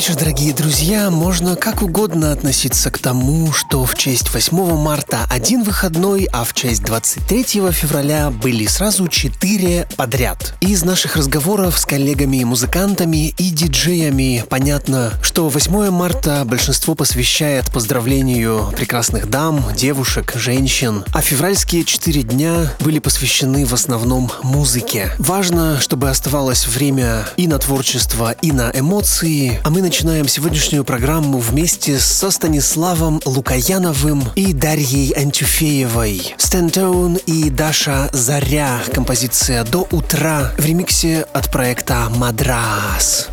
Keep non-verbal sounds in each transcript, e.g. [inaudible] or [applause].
Вечер, дорогие друзья. Можно как угодно относиться к тому, что в честь 8 марта один выходной, а в честь 23 февраля были сразу четыре подряд. Из наших разговоров с коллегами-музыкантами и диджеями понятно, что 8 марта большинство посвящает поздравлению прекрасных дам, девушек, женщин, а февральские четыре дня были посвящены в основном музыке. Важно, чтобы оставалось время и на творчество, и на эмоции, а мы начинаем сегодняшнюю программу вместе со Станиславом Лукаяновым и Дарьей Антюфеевой. Стентоун и Даша Заря. Композиция «До утра» в ремиксе от проекта «Мадрас».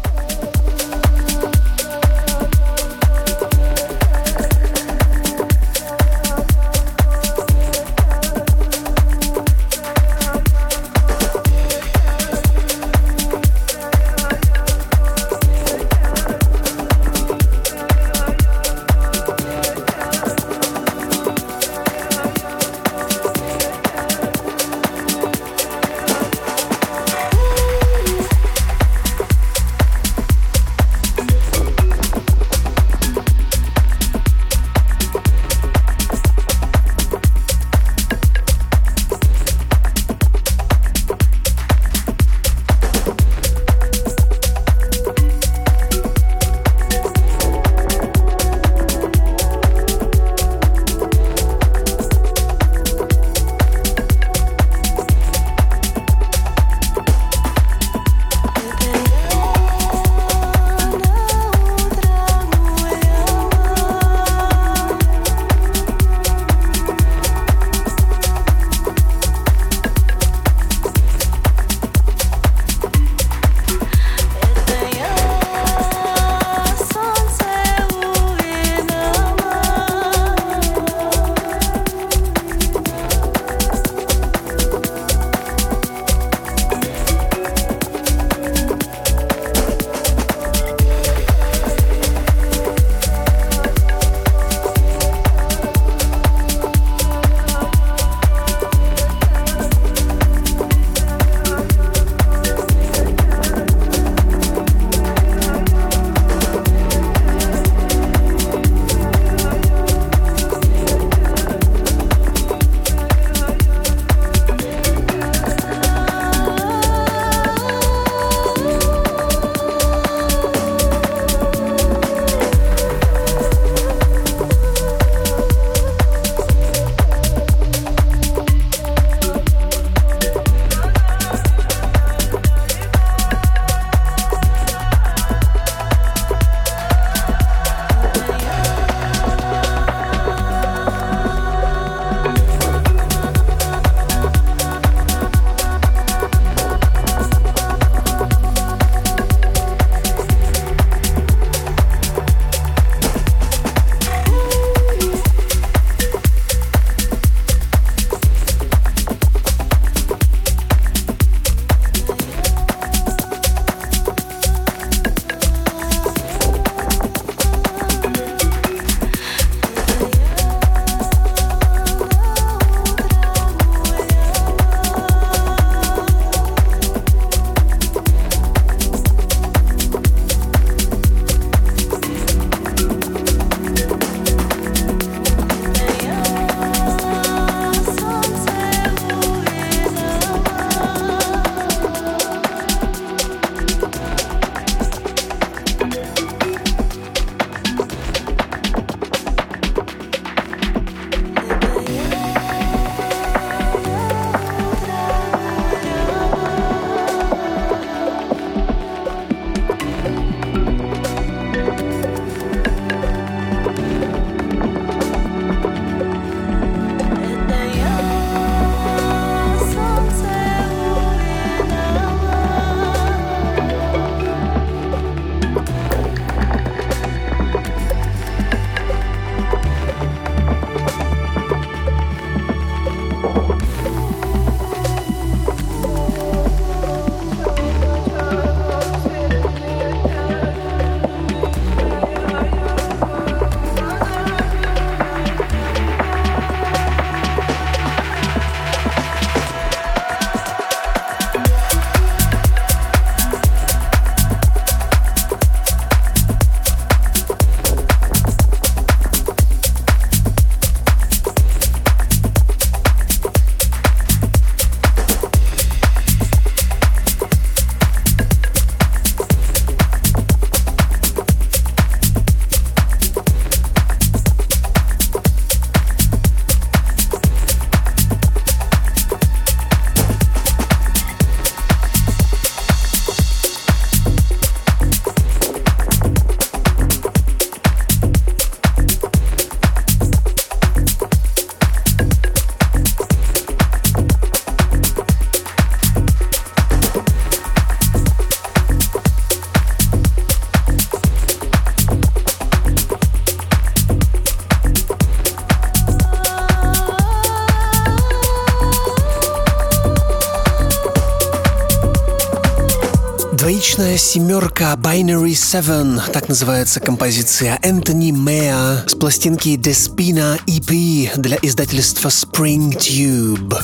Семерка Binary Seven, так называется композиция Энтони Мэа с пластинки Despina EP для издательства Spring Tube.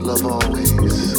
Love always.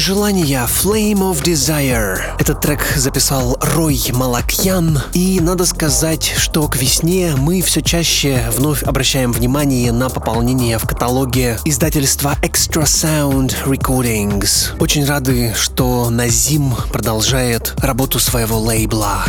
Желания Flame of Desire. Этот трек записал Рой Малакьян. И надо сказать, что к весне мы все чаще вновь обращаем внимание на пополнение в каталоге издательства Extra Sound Recordings. Очень рады, что Назим продолжает работу своего лейбла.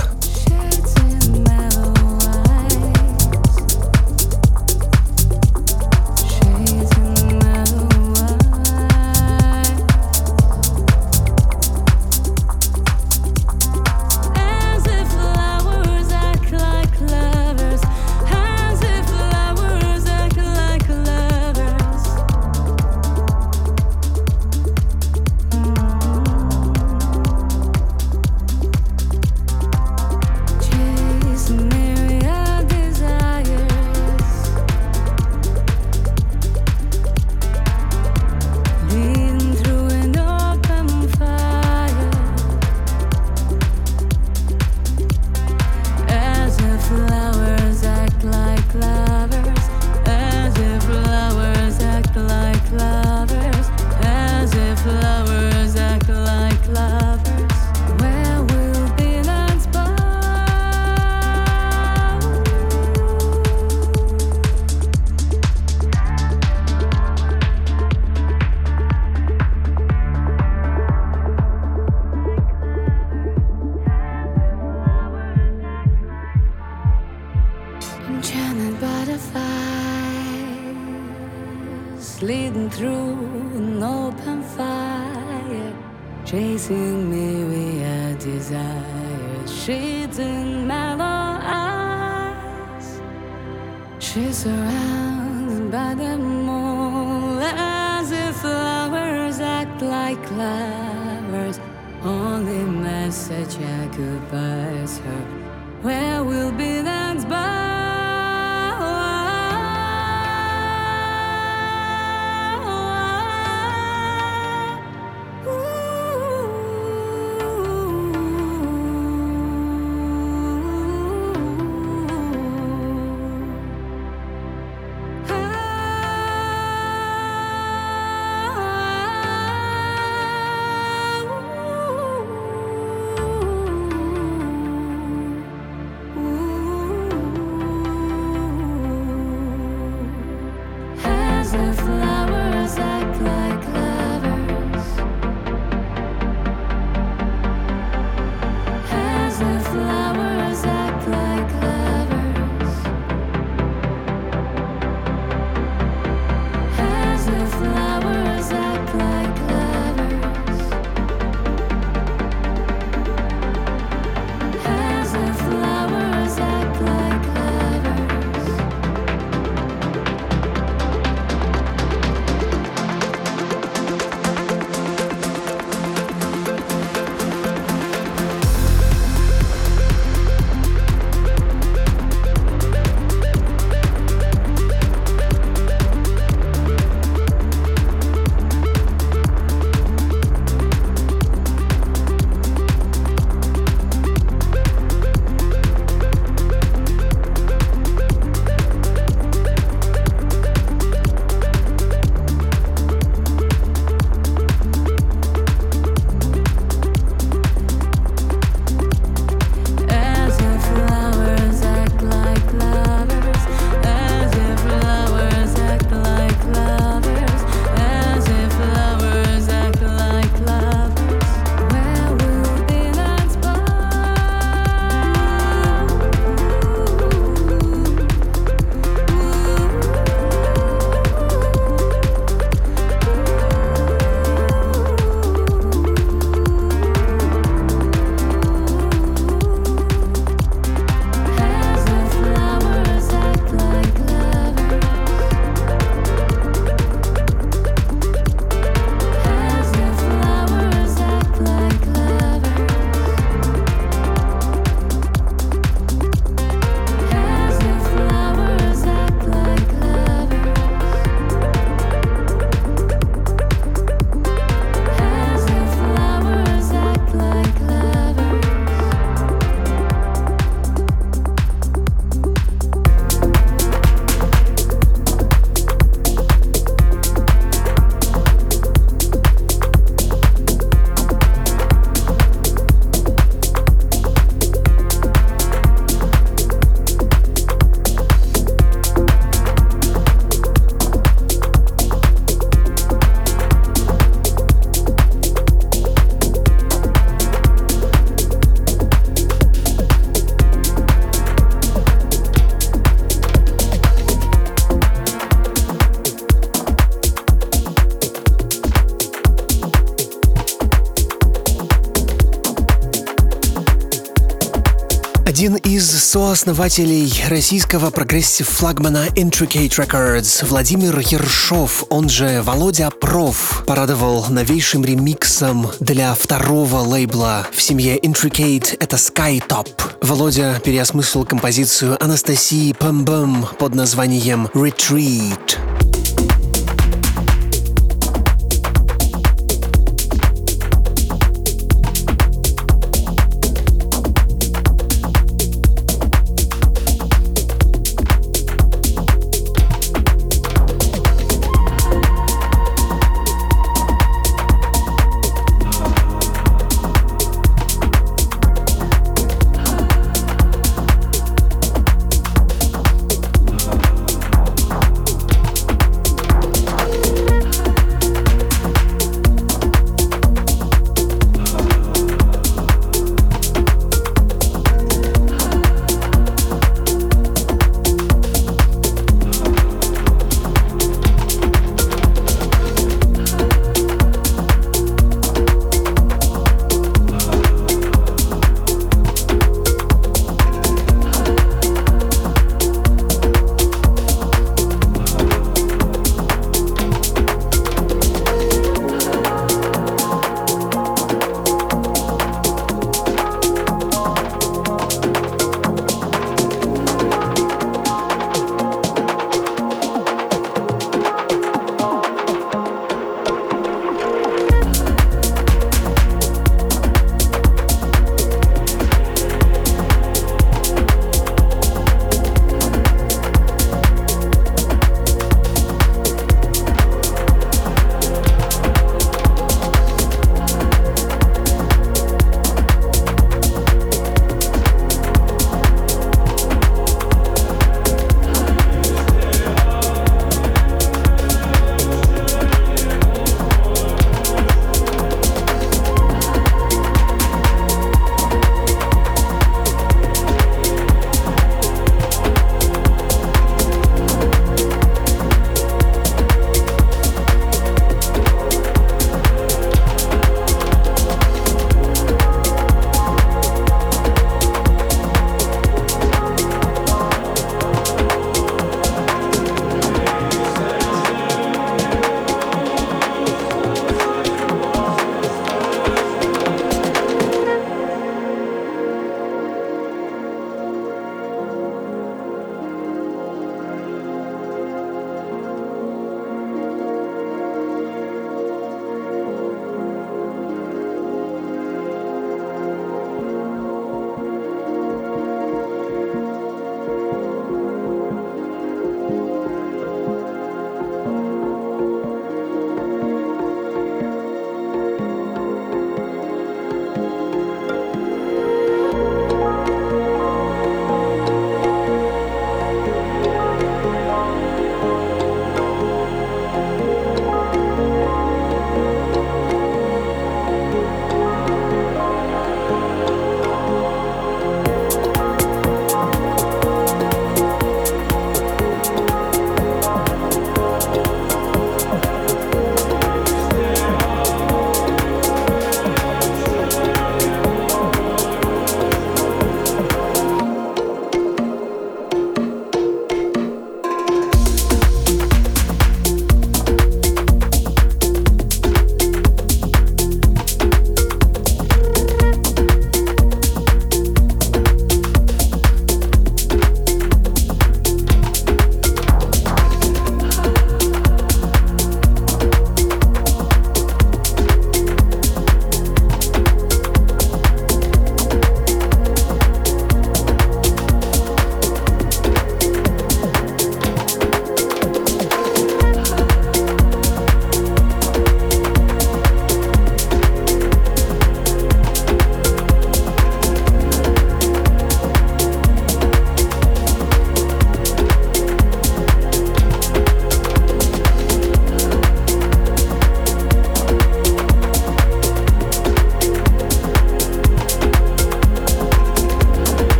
Сооснователей российского прогрессив-флагмана Intricate Records Владимир Ершов, он же Володя Проф, порадовал новейшим ремиксом для второго лейбла в семье Intricate, это Skytop. Володя переосмыслил композицию Анастасии Пэмбэм под названием Retreat.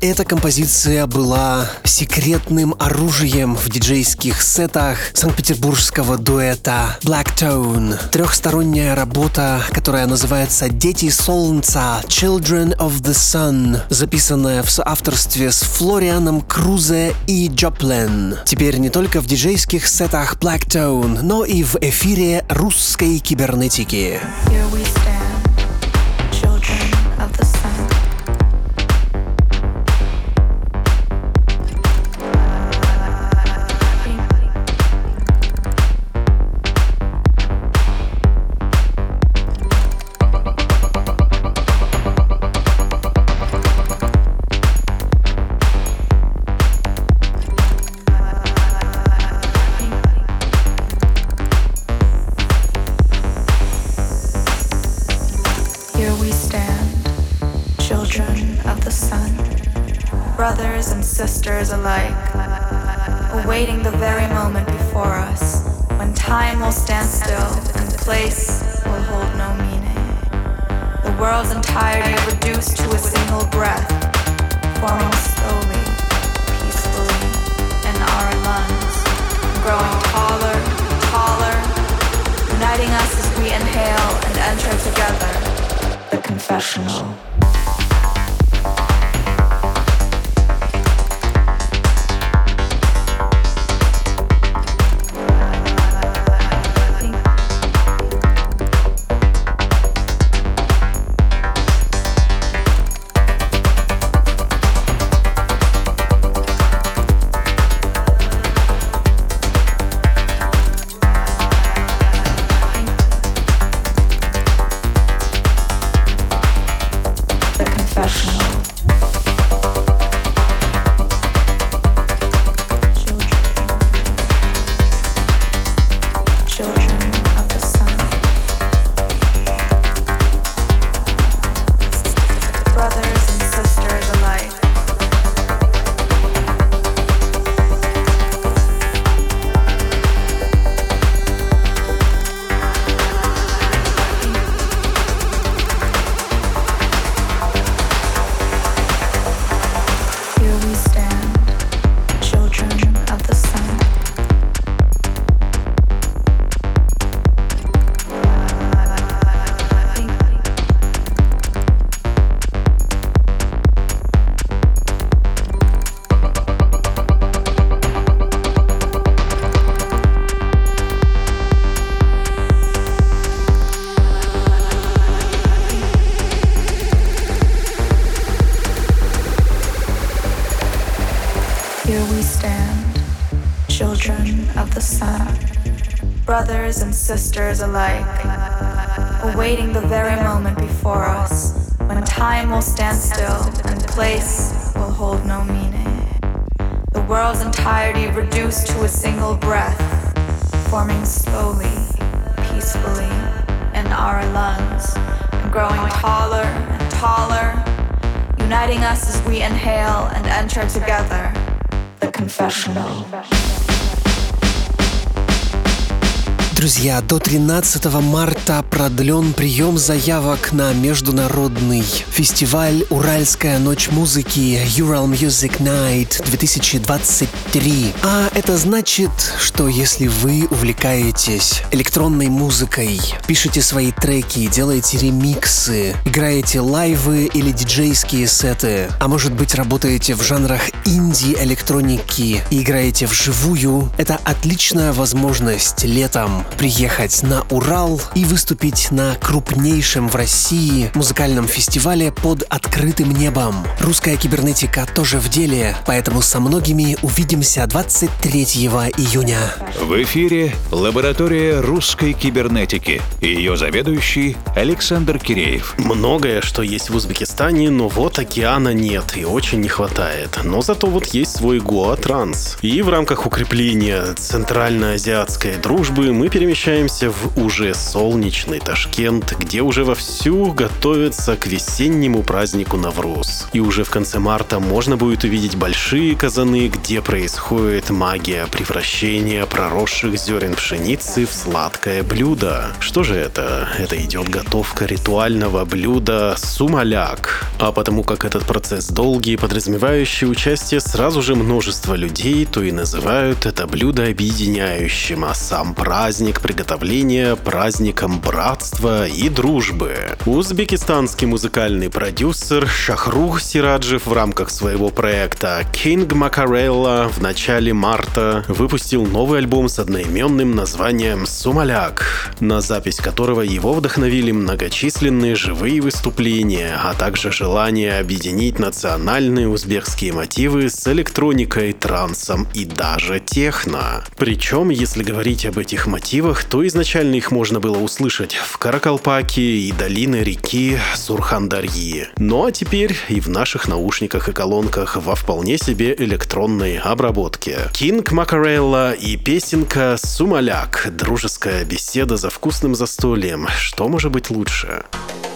Эта композиция была секретным оружием в диджейских сетах санкт-петербургского дуэта Black Tone. Трехсторонняя работа, которая называется «Дети солнца» Children of the Sun, записанная в соавторстве с Флорианом Крузе и Джоплен. Теперь не только в диджейских сетах Black Tone, но и в эфире русской кибернетики. Here we the confessional. Sisters alike, awaiting the very moment before us when time will stand still and place will hold no meaning. The world's entirety reduced to a single breath, forming slowly, peacefully in our lungs, and growing taller and taller, uniting us as we inhale and enter together the confessional. Друзья, до 13 марта продлен прием заявок на международный фестиваль «Уральская ночь музыки» Ural Music Night 2023. А это значит, что если вы увлекаетесь электронной музыкой, пишете свои треки, делаете ремиксы, играете лайвы или диджейские сеты, а может быть работаете в жанрах инди-электроники и играете вживую, это отличная возможность летом приехать на Урал и выступить на крупнейшем в России музыкальном фестивале под открытым небом. Русская кибернетика тоже в деле, поэтому со многими увидимся 23 июня. В эфире лаборатория русской кибернетики и ее заведующий Александр Киреев. Многое, что есть в Узбекистане, но вот океана нет и очень не хватает. Но зато вот есть свой Гоа Транс. И в рамках укрепления центральноазиатской дружбы мы перемещаемся в уже солнечный Ташкент, где уже вовсю готовятся к весеннему празднику Навруз. И уже в конце марта можно будет увидеть большие казаны, где происходит магия превращения проросших зерен пшеницы в сладкое блюдо. Что же это? Это идет готовка ритуального блюда сумаляк. А потому как этот процесс долгий, подразумевающий участие сразу же множества людей, то и называют это блюдо объединяющим, а сам праздник приготовления праздником братства и дружбы. Узбекистанский музыкальный продюсер Шахрух Сираджев в рамках своего проекта King Macarella в начале марта выпустил новый альбом с одноименным названием «Сумаляк», на запись которого его вдохновили многочисленные живые выступления, а также желание объединить национальные узбекские мотивы с электроникой, трансом и даже техно. Причем, если говорить об этих мотивах, то изначально их можно было услышать в Каракалпаке и долины реки Сурхандарьи. Ну а теперь и в наших наушниках и колонках во вполне себе электронной обработке. Кинг Макарелла и песенка «Сумаляк» — дружеская беседа за вкусным застольем. Что может быть лучше? Sen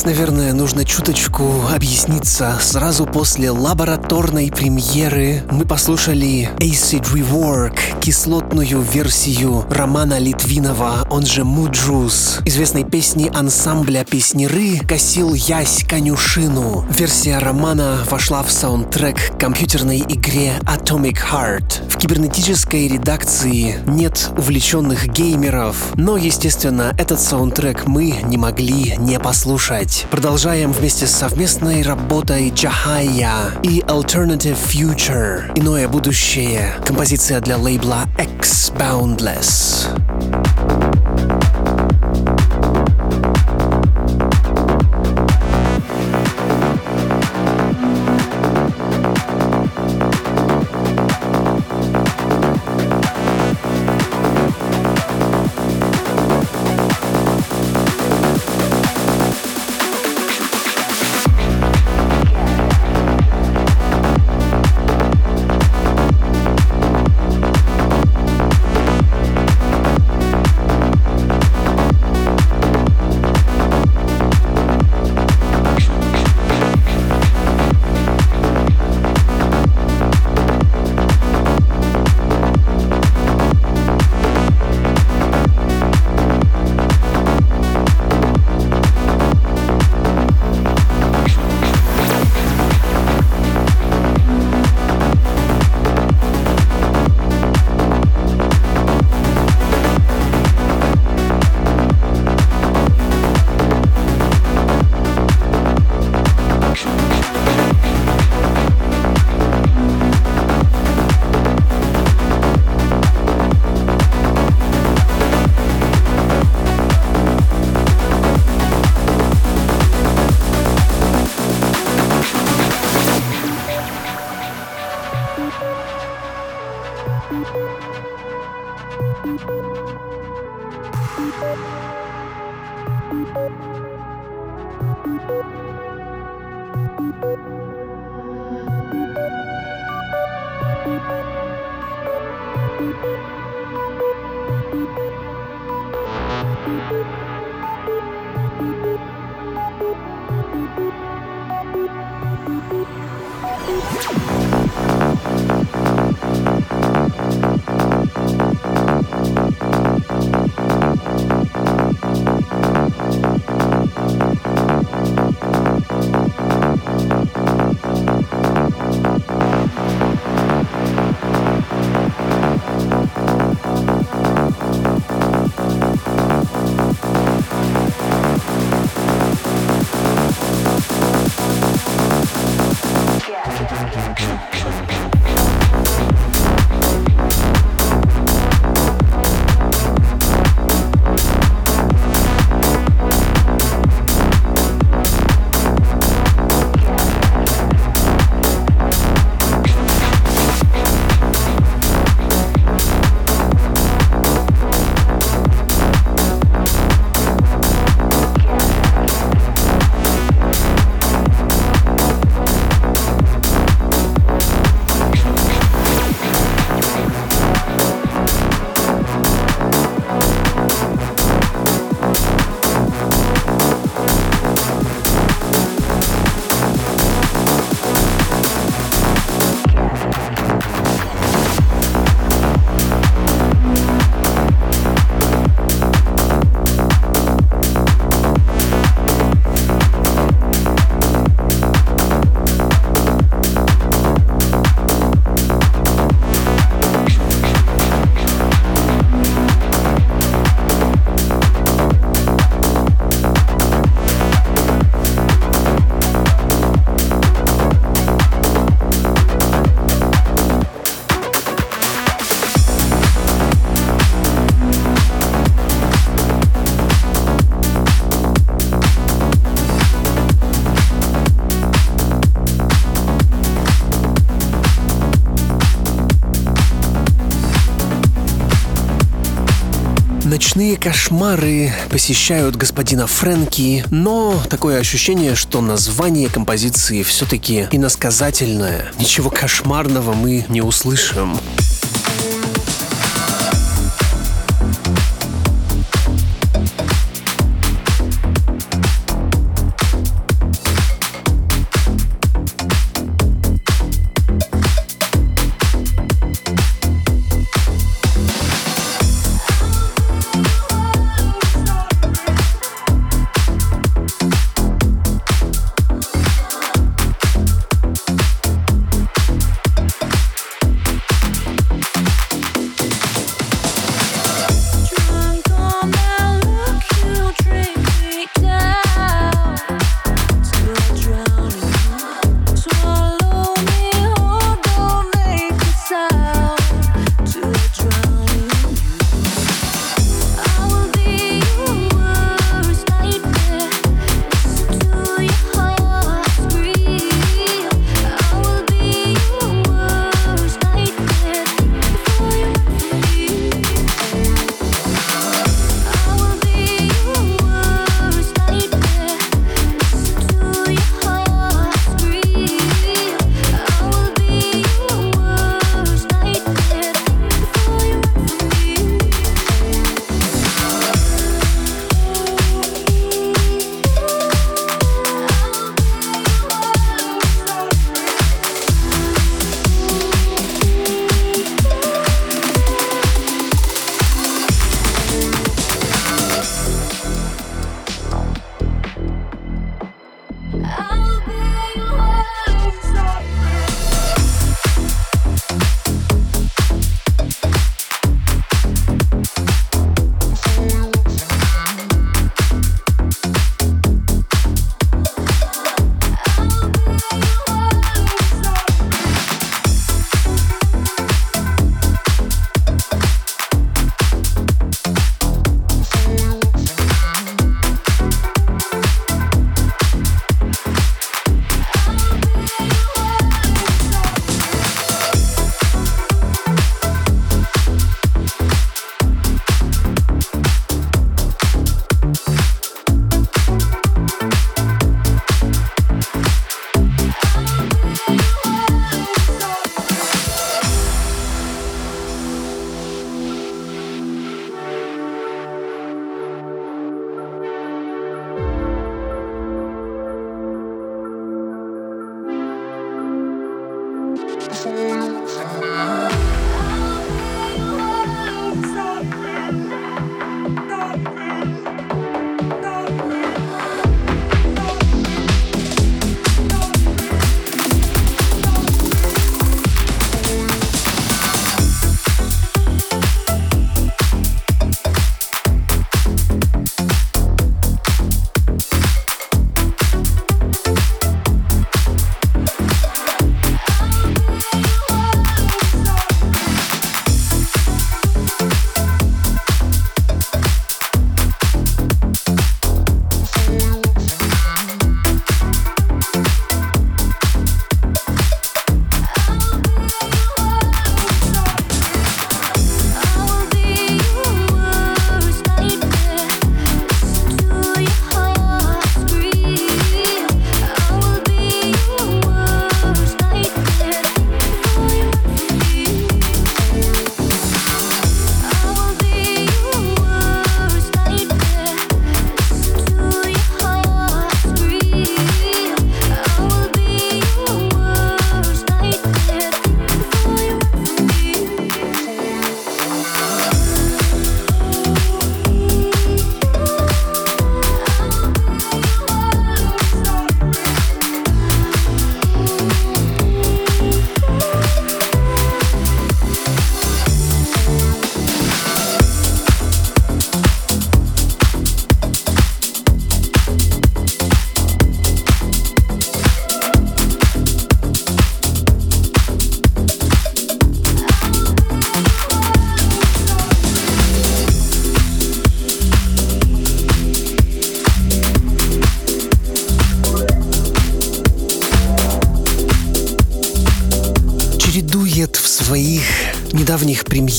Здесь, наверное, нужно чуточку объясниться. Сразу после лабораторной премьеры мы послушали Acid Rework, кислотную версию Романа Литвинова, он же Муджус, известной песни ансамбля Песняры «Косил Ясь конюшину». Версия Романа вошла в саундтрек компьютерной игре Atomic Heart. В кибернетической редакции нет увлеченных геймеров, но, естественно, этот саундтрек мы не могли не послушать слушать. Продолжаем вместе с совместной работой Джахая и Alternative Future. Иное будущее. Композиция для лейбла X Boundless. Ночные кошмары посещают господина Фрэнки, но такое ощущение, что название композиции все-таки иносказательное. Ничего кошмарного мы не услышим.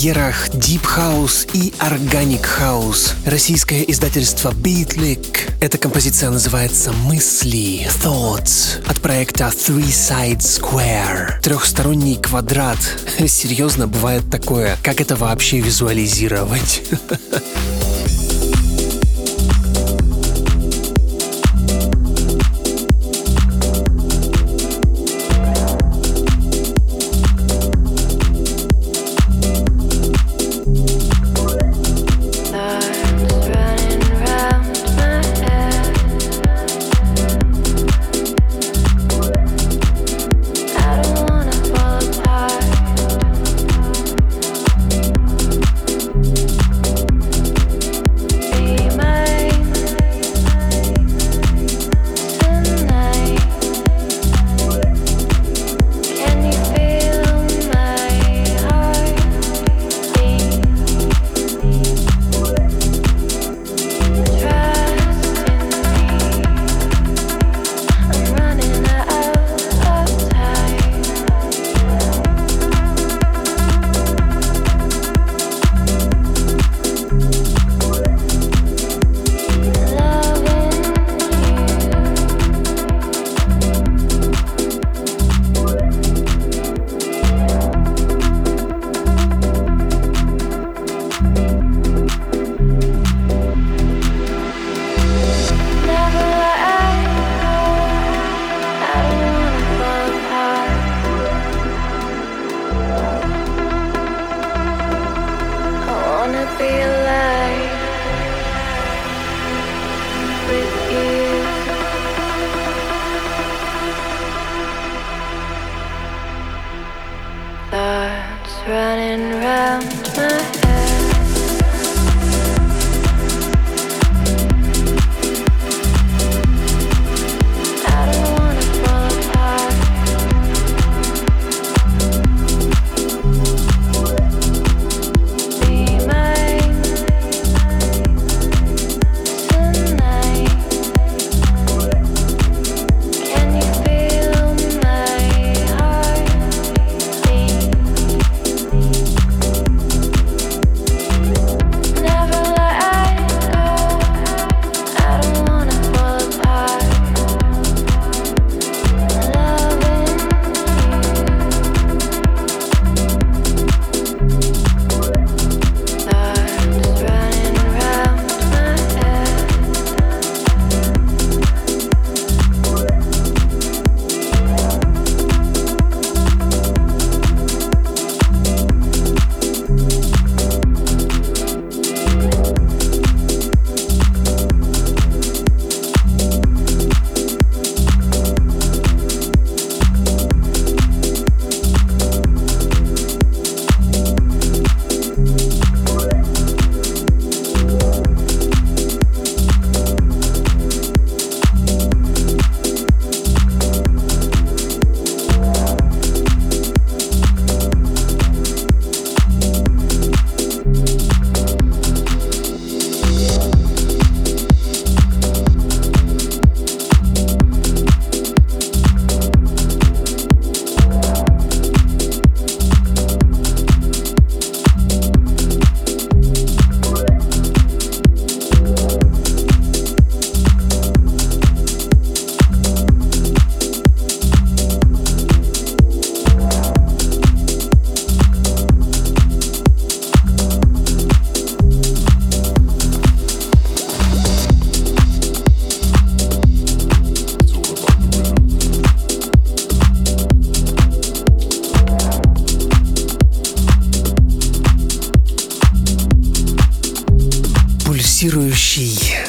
Премьерах Deep House и Organic House. Российское издательство Beatlik. Эта композиция называется «Мысли» Thoughts от проекта Three Side Square. Трехсторонний квадрат. [laughs] Серьезно, бывает такое. Как это вообще визуализировать? [laughs]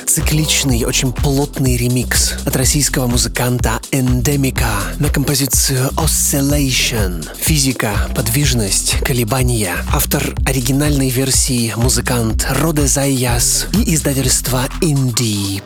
цикличный, очень плотный ремикс от российского музыканта Endemica на композицию Oscillation. Физика, подвижность, колебания. Автор оригинальной версии музыкант Роде Зайяс и издательство Indie.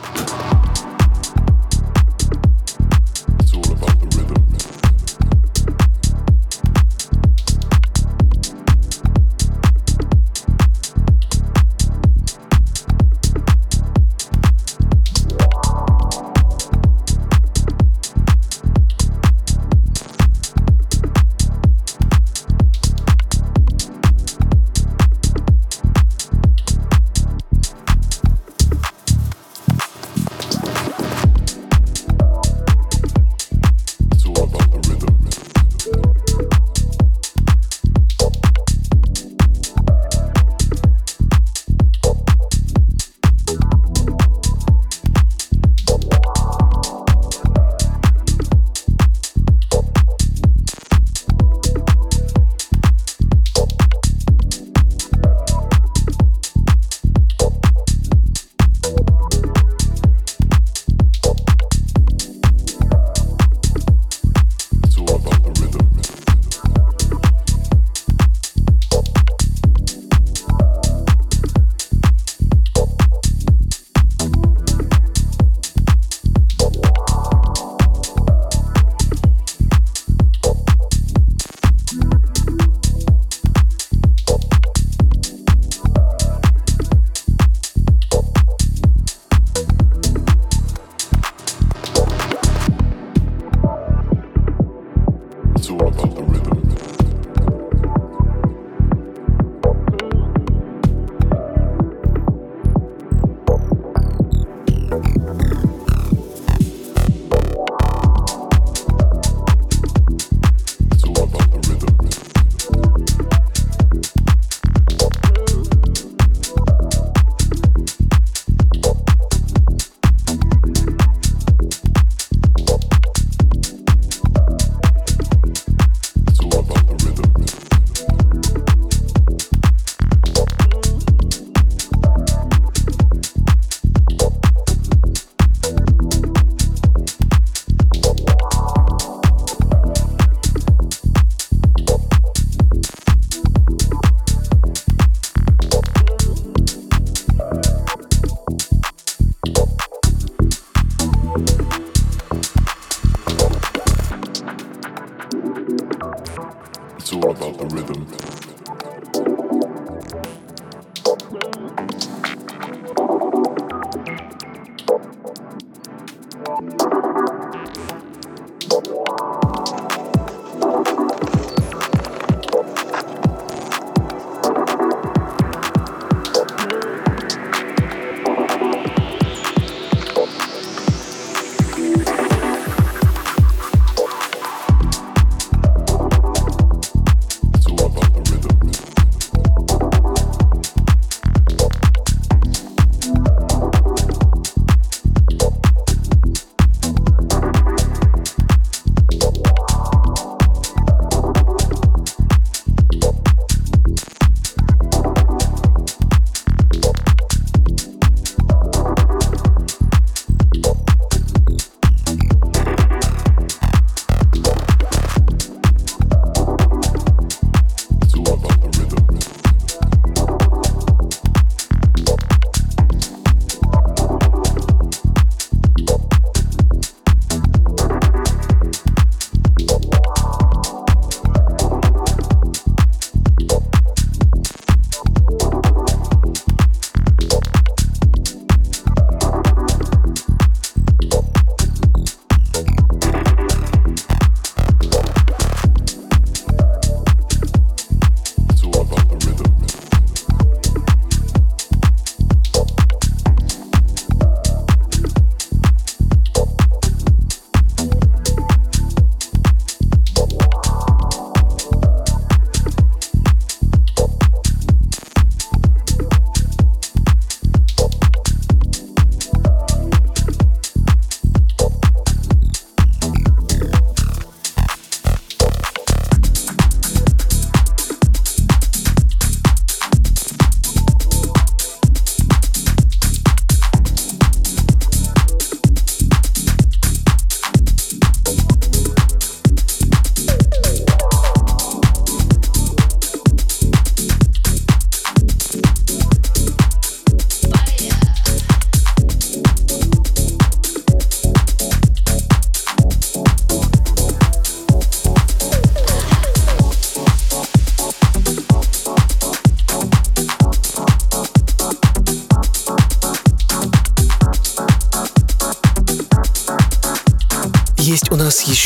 It's all about the rhythm.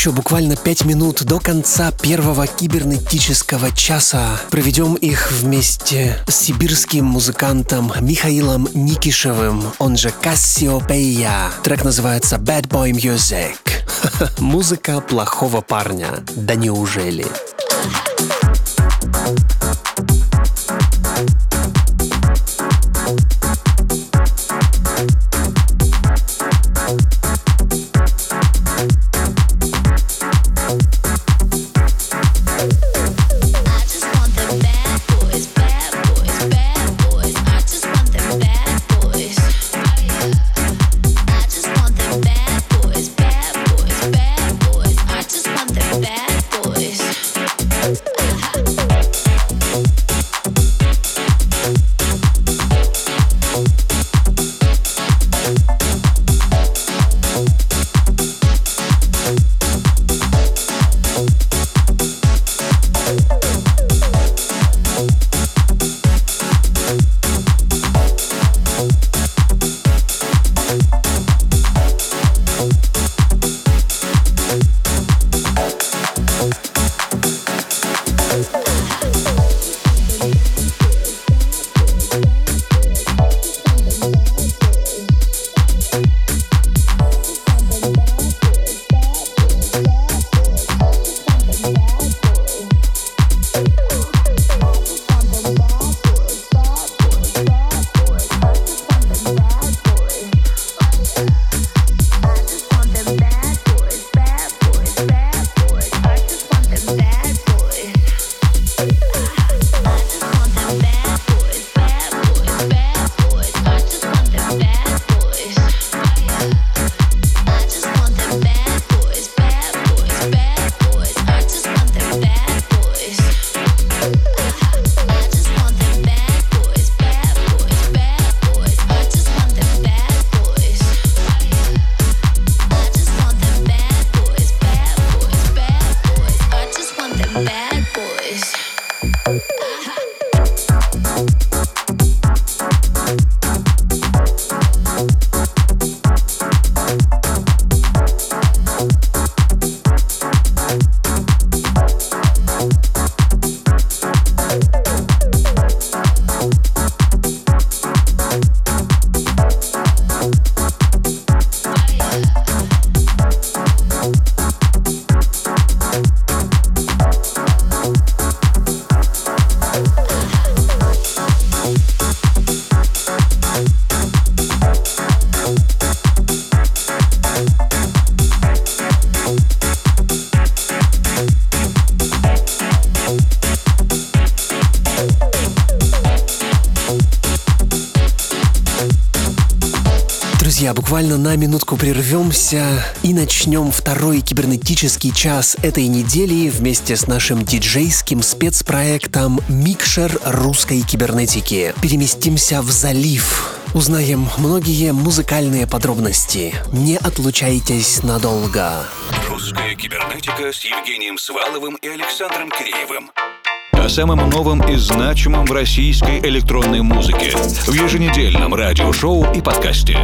Еще буквально пять минут до конца первого кибернетического часа. Проведем их вместе с сибирским музыкантом Михаилом Никишевым, он же Кассиопея. Трек называется Bad Boy Music. [laughs] Музыка плохого парня. Да неужели? boys. Буквально на минутку прервемся и начнем второй кибернетический час этой недели вместе с нашим диджейским спецпроектом «Микшер русской кибернетики». Переместимся в залив. Узнаем многие музыкальные подробности. Не отлучайтесь надолго. Русская кибернетика с Евгением Сваловым и Александром Киреевым о самом новом и значимом в российской электронной музыке в еженедельном радиошоу и подкасте.